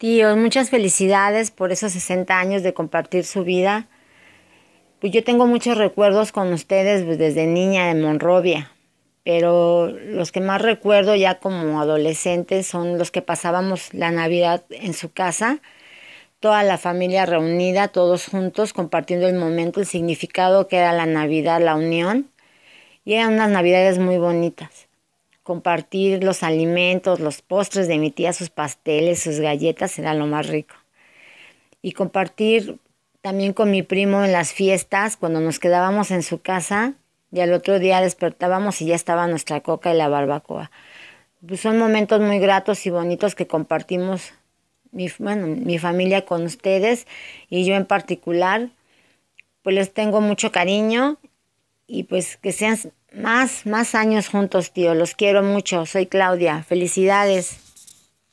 Tíos, muchas felicidades por esos 60 años de compartir su vida. Pues yo tengo muchos recuerdos con ustedes pues, desde niña de Monrovia, pero los que más recuerdo ya como adolescentes son los que pasábamos la Navidad en su casa, toda la familia reunida, todos juntos, compartiendo el momento, el significado que era la Navidad, la unión, y eran unas Navidades muy bonitas compartir los alimentos, los postres de mi tía, sus pasteles, sus galletas, era lo más rico. Y compartir también con mi primo en las fiestas, cuando nos quedábamos en su casa y al otro día despertábamos y ya estaba nuestra coca y la barbacoa. Pues son momentos muy gratos y bonitos que compartimos mi, bueno, mi familia con ustedes y yo en particular. Pues les tengo mucho cariño y pues que sean más, más años juntos, tío. Los quiero mucho. Soy Claudia. Felicidades.